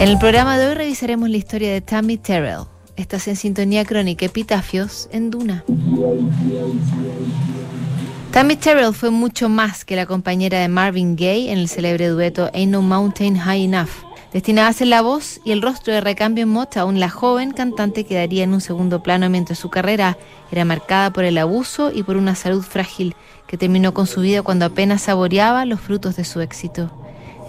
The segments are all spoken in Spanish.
En el programa de hoy revisaremos la historia de Tammy Terrell. Estás en sintonía crónica Epitafios en Duna. Tammy Terrell fue mucho más que la compañera de Marvin Gaye en el célebre dueto Ain't No Mountain High Enough. Destinada a ser la voz y el rostro de recambio en Motown, la joven cantante quedaría en un segundo plano mientras su carrera era marcada por el abuso y por una salud frágil que terminó con su vida cuando apenas saboreaba los frutos de su éxito.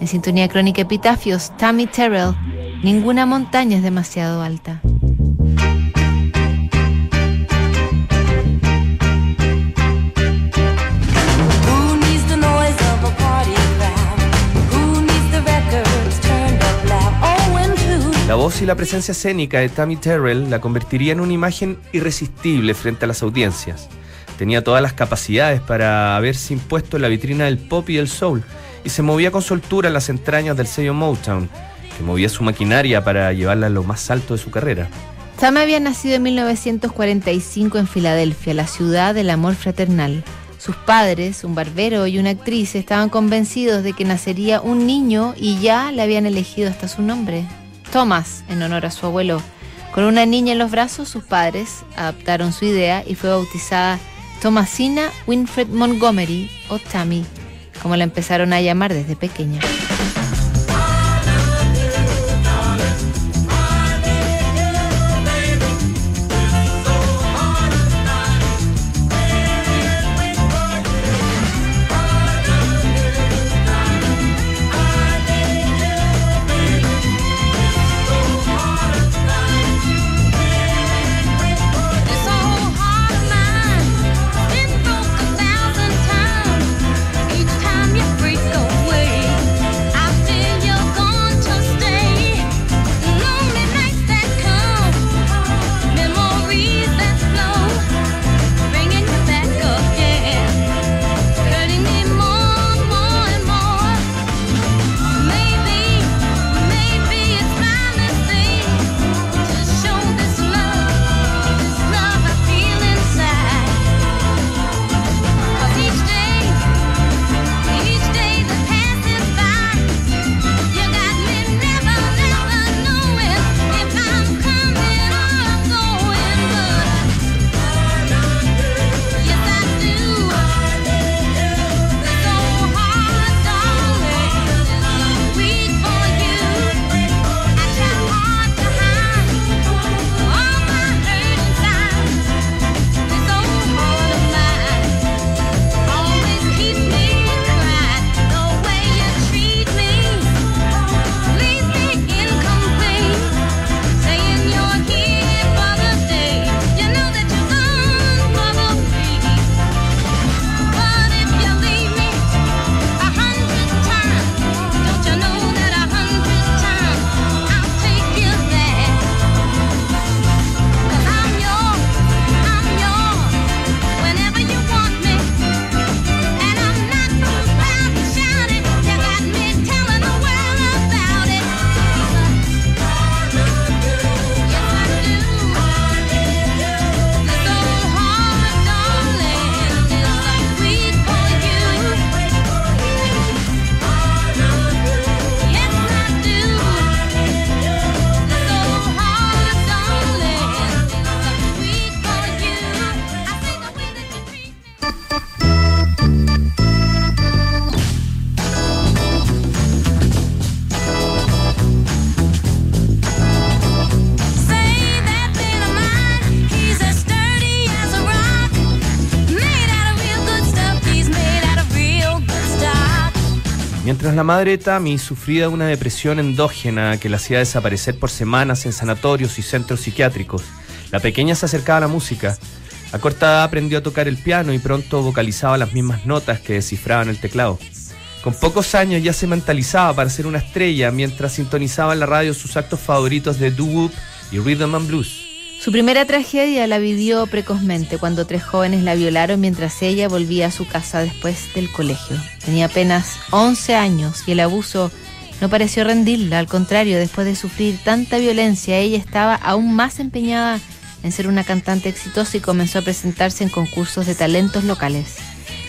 En Sintonía Crónica Epitafios, Tammy Terrell, ninguna montaña es demasiado alta. La voz y la presencia escénica de Tammy Terrell la convertiría en una imagen irresistible frente a las audiencias. Tenía todas las capacidades para haberse impuesto en la vitrina del pop y del soul, y se movía con soltura las entrañas del sello Motown, que movía su maquinaria para llevarla a lo más alto de su carrera. Sam había nacido en 1945 en Filadelfia, la ciudad del amor fraternal. Sus padres, un barbero y una actriz, estaban convencidos de que nacería un niño y ya le habían elegido hasta su nombre, Thomas, en honor a su abuelo. Con una niña en los brazos, sus padres adaptaron su idea y fue bautizada Thomasina Winfred Montgomery o Tammy como la empezaron a llamar desde pequeña. La madre Tammy sufría una depresión endógena que la hacía desaparecer por semanas en sanatorios y centros psiquiátricos, la pequeña se acercaba a la música. A corta edad aprendió a tocar el piano y pronto vocalizaba las mismas notas que descifraban el teclado. Con pocos años ya se mentalizaba para ser una estrella mientras sintonizaba en la radio sus actos favoritos de doo-wop y rhythm and blues. Su primera tragedia la vivió precozmente cuando tres jóvenes la violaron mientras ella volvía a su casa después del colegio. Tenía apenas 11 años y el abuso no pareció rendirla, al contrario, después de sufrir tanta violencia, ella estaba aún más empeñada en ser una cantante exitosa y comenzó a presentarse en concursos de talentos locales.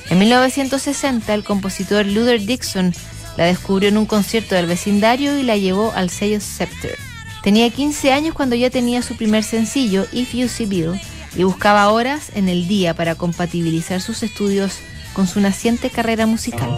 En 1960, el compositor Luther Dixon la descubrió en un concierto del vecindario y la llevó al sello Scepter. Tenía 15 años cuando ya tenía su primer sencillo, If You See Bill, y buscaba horas en el día para compatibilizar sus estudios con su naciente carrera musical.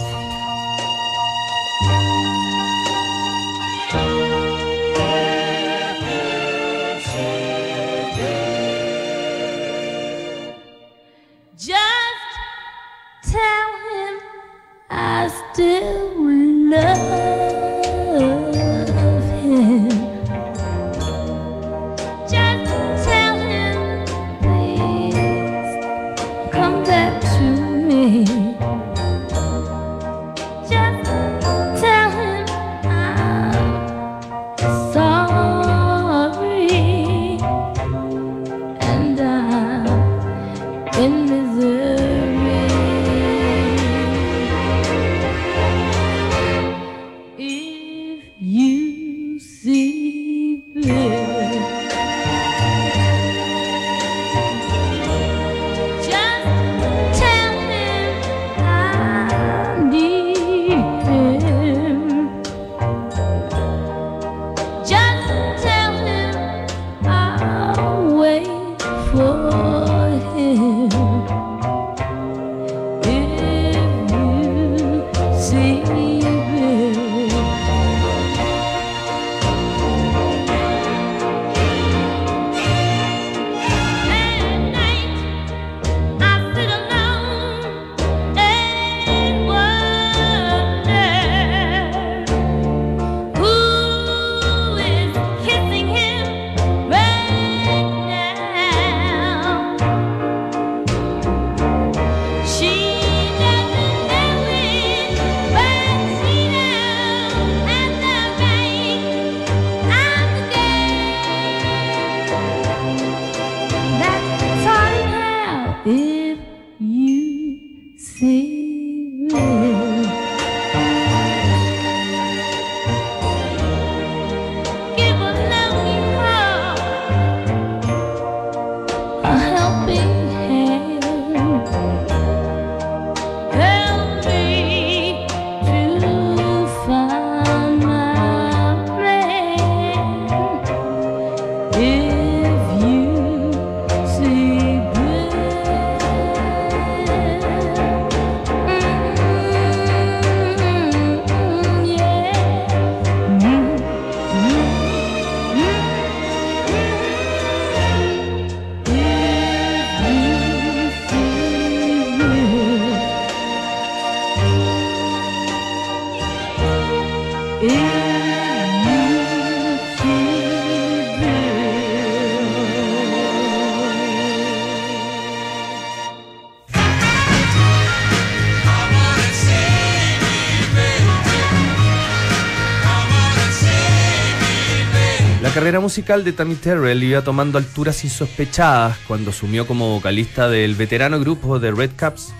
Carrera musical de Tammy Terrell iba tomando alturas insospechadas cuando sumió como vocalista del veterano grupo de Red Caps.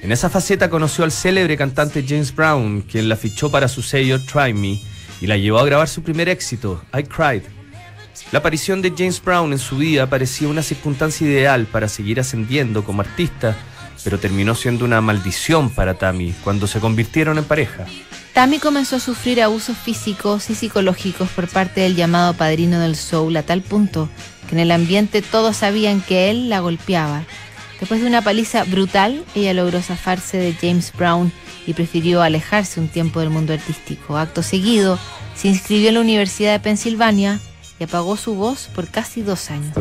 En esa faceta conoció al célebre cantante James Brown, quien la fichó para su sello Try Me y la llevó a grabar su primer éxito, I Cried. La aparición de James Brown en su vida parecía una circunstancia ideal para seguir ascendiendo como artista, pero terminó siendo una maldición para Tammy cuando se convirtieron en pareja. Tammy comenzó a sufrir abusos físicos y psicológicos por parte del llamado padrino del soul a tal punto que en el ambiente todos sabían que él la golpeaba. Después de una paliza brutal, ella logró zafarse de James Brown y prefirió alejarse un tiempo del mundo artístico. Acto seguido, se inscribió en la Universidad de Pensilvania y apagó su voz por casi dos años.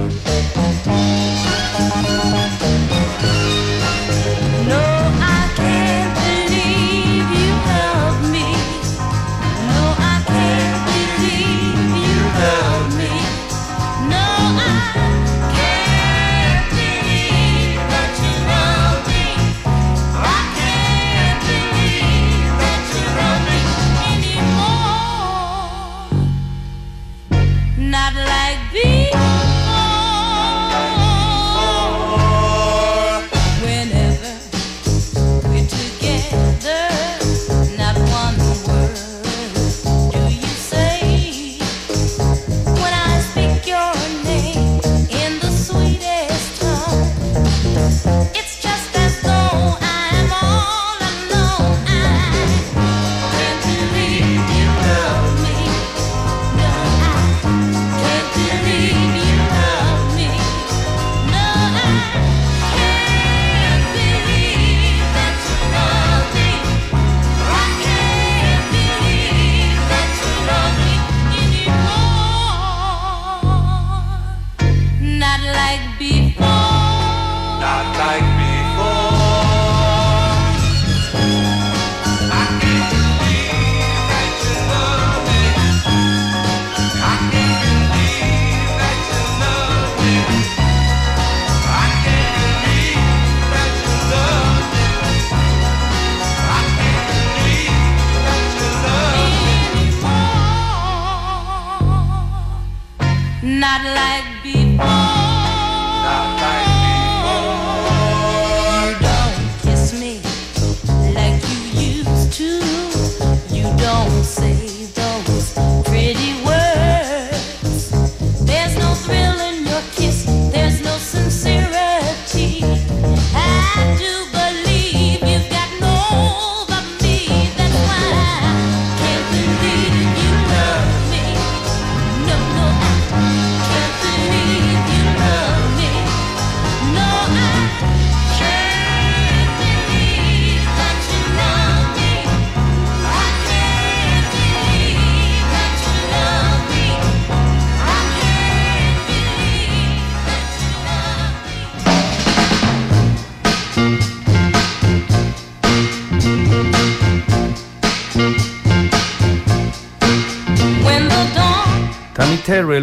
주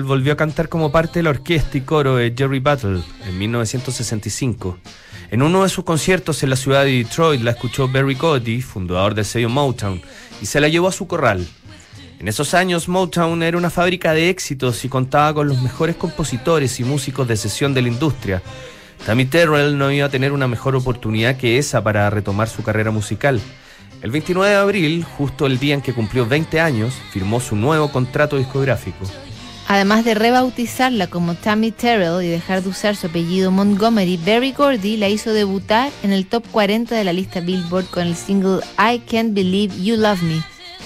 Volvió a cantar como parte de la orquesta y coro de Jerry Battle en 1965. En uno de sus conciertos en la ciudad de Detroit la escuchó Barry Cody, fundador del sello Motown, y se la llevó a su corral. En esos años Motown era una fábrica de éxitos y contaba con los mejores compositores y músicos de sesión de la industria. Tammy Terrell no iba a tener una mejor oportunidad que esa para retomar su carrera musical. El 29 de abril, justo el día en que cumplió 20 años, firmó su nuevo contrato discográfico. Además de rebautizarla como Tammy Terrell y dejar de usar su apellido Montgomery, Berry Gordy la hizo debutar en el top 40 de la lista Billboard con el single I Can't Believe You Love Me.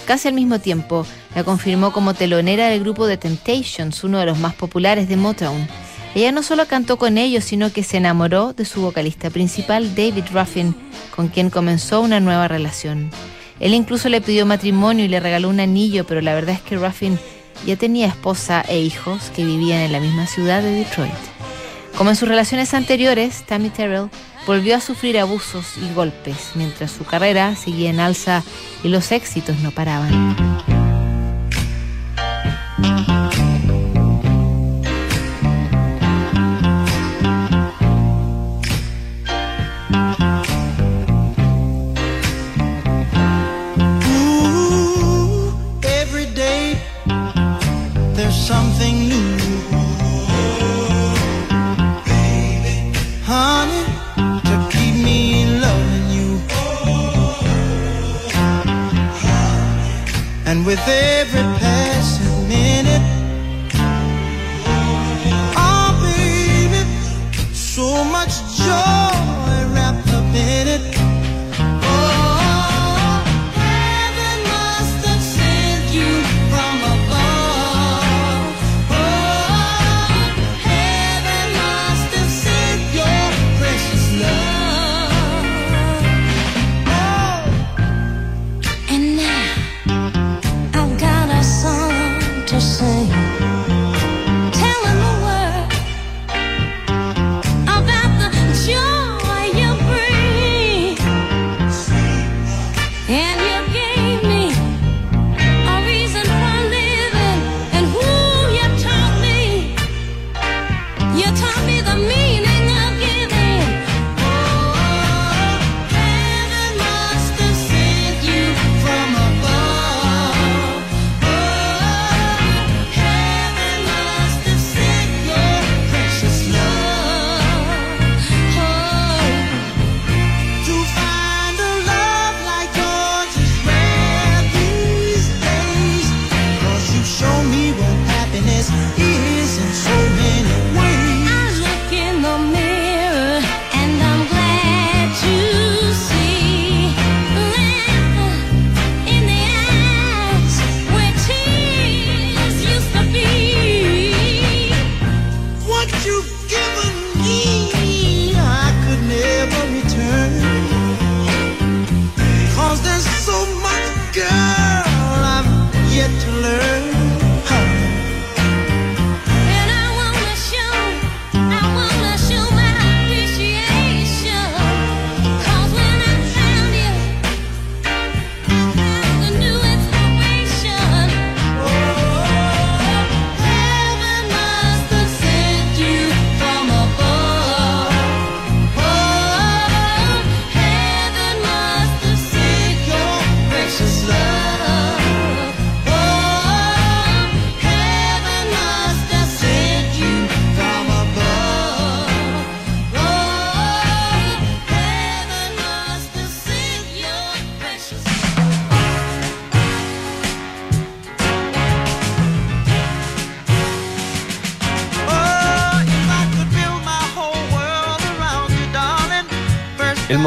Casi al mismo tiempo, la confirmó como telonera del grupo The Temptations, uno de los más populares de Motown. Ella no solo cantó con ellos, sino que se enamoró de su vocalista principal, David Ruffin, con quien comenzó una nueva relación. Él incluso le pidió matrimonio y le regaló un anillo, pero la verdad es que Ruffin ya tenía esposa e hijos que vivían en la misma ciudad de Detroit. Como en sus relaciones anteriores, Tammy Terrell volvió a sufrir abusos y golpes, mientras su carrera seguía en alza y los éxitos no paraban. With every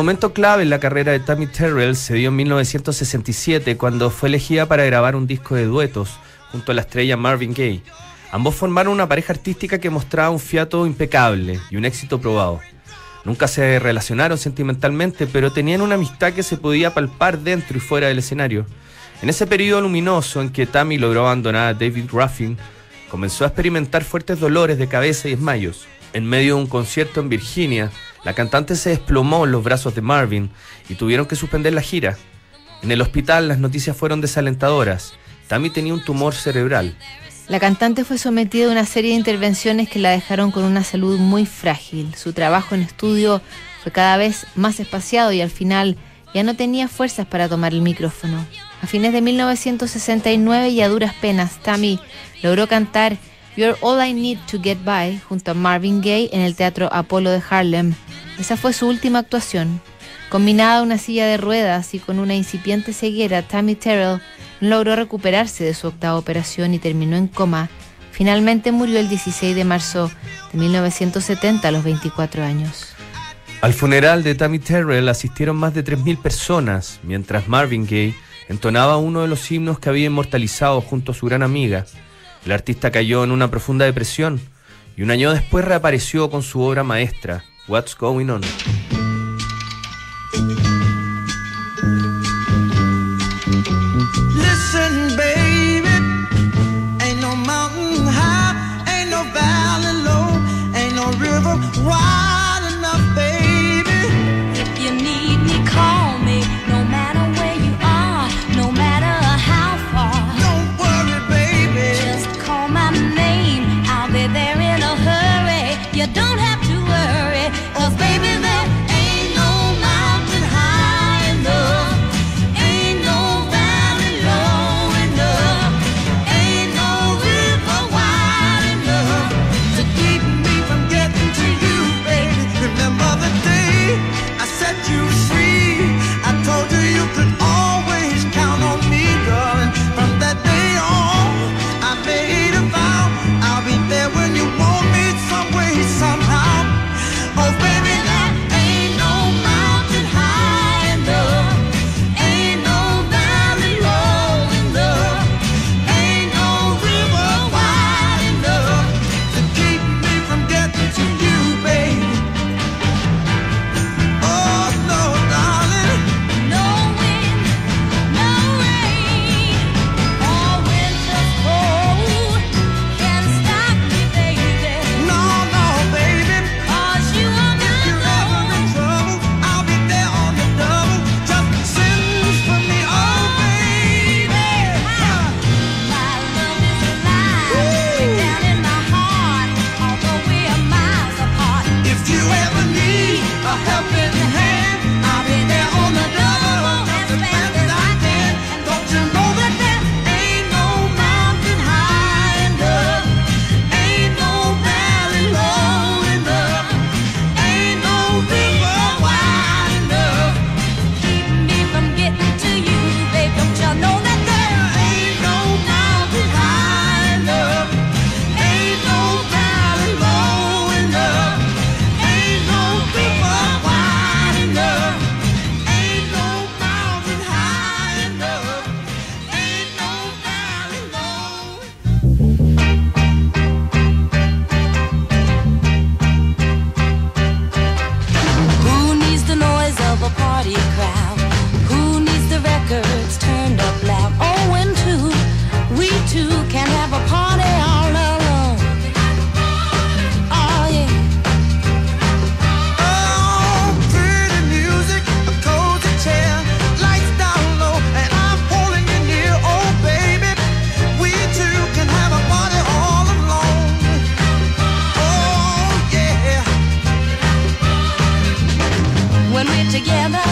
momento clave en la carrera de Tammy Terrell se dio en 1967 cuando fue elegida para grabar un disco de duetos junto a la estrella Marvin Gaye. Ambos formaron una pareja artística que mostraba un fiato impecable y un éxito probado. Nunca se relacionaron sentimentalmente, pero tenían una amistad que se podía palpar dentro y fuera del escenario. En ese periodo luminoso en que Tammy logró abandonar a David Ruffin, comenzó a experimentar fuertes dolores de cabeza y desmayos. En medio de un concierto en Virginia, la cantante se desplomó en los brazos de Marvin y tuvieron que suspender la gira. En el hospital las noticias fueron desalentadoras. Tammy tenía un tumor cerebral. La cantante fue sometida a una serie de intervenciones que la dejaron con una salud muy frágil. Su trabajo en estudio fue cada vez más espaciado y al final ya no tenía fuerzas para tomar el micrófono. A fines de 1969 y a duras penas, Tammy logró cantar You're All I Need to Get By junto a Marvin Gaye en el Teatro Apolo de Harlem. Esa fue su última actuación. Combinada una silla de ruedas y con una incipiente ceguera, Tammy Terrell no logró recuperarse de su octava operación y terminó en coma. Finalmente murió el 16 de marzo de 1970 a los 24 años. Al funeral de Tammy Terrell asistieron más de 3.000 personas, mientras Marvin Gaye entonaba uno de los himnos que había inmortalizado junto a su gran amiga. El artista cayó en una profunda depresión y un año después reapareció con su obra maestra, What's Going On. together.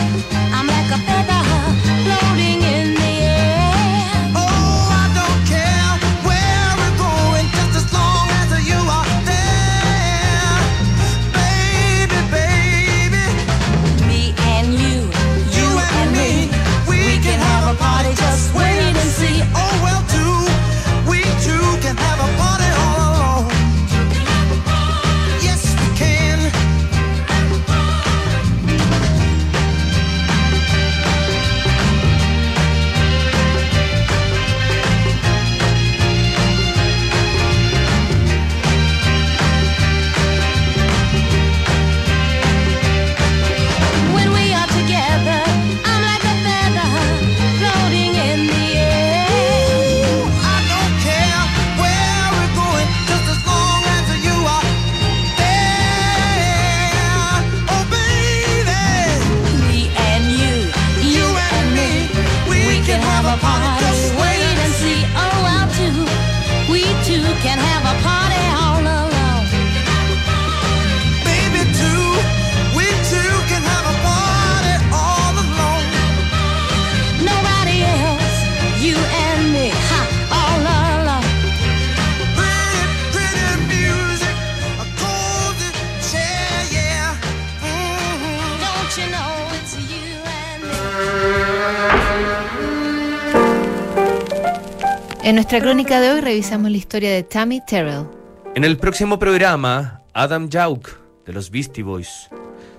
En nuestra crónica de hoy revisamos la historia de Tammy Terrell. En el próximo programa, Adam Yauch, de los Beastie Boys.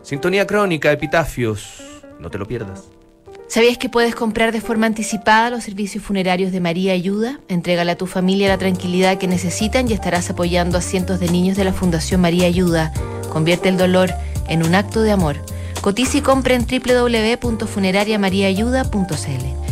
Sintonía crónica, epitafios. No te lo pierdas. ¿Sabías que puedes comprar de forma anticipada los servicios funerarios de María Ayuda? Entrégale a tu familia la tranquilidad que necesitan y estarás apoyando a cientos de niños de la Fundación María Ayuda. Convierte el dolor en un acto de amor. Cotiza y compra en www.funerariamariaayuda.cl.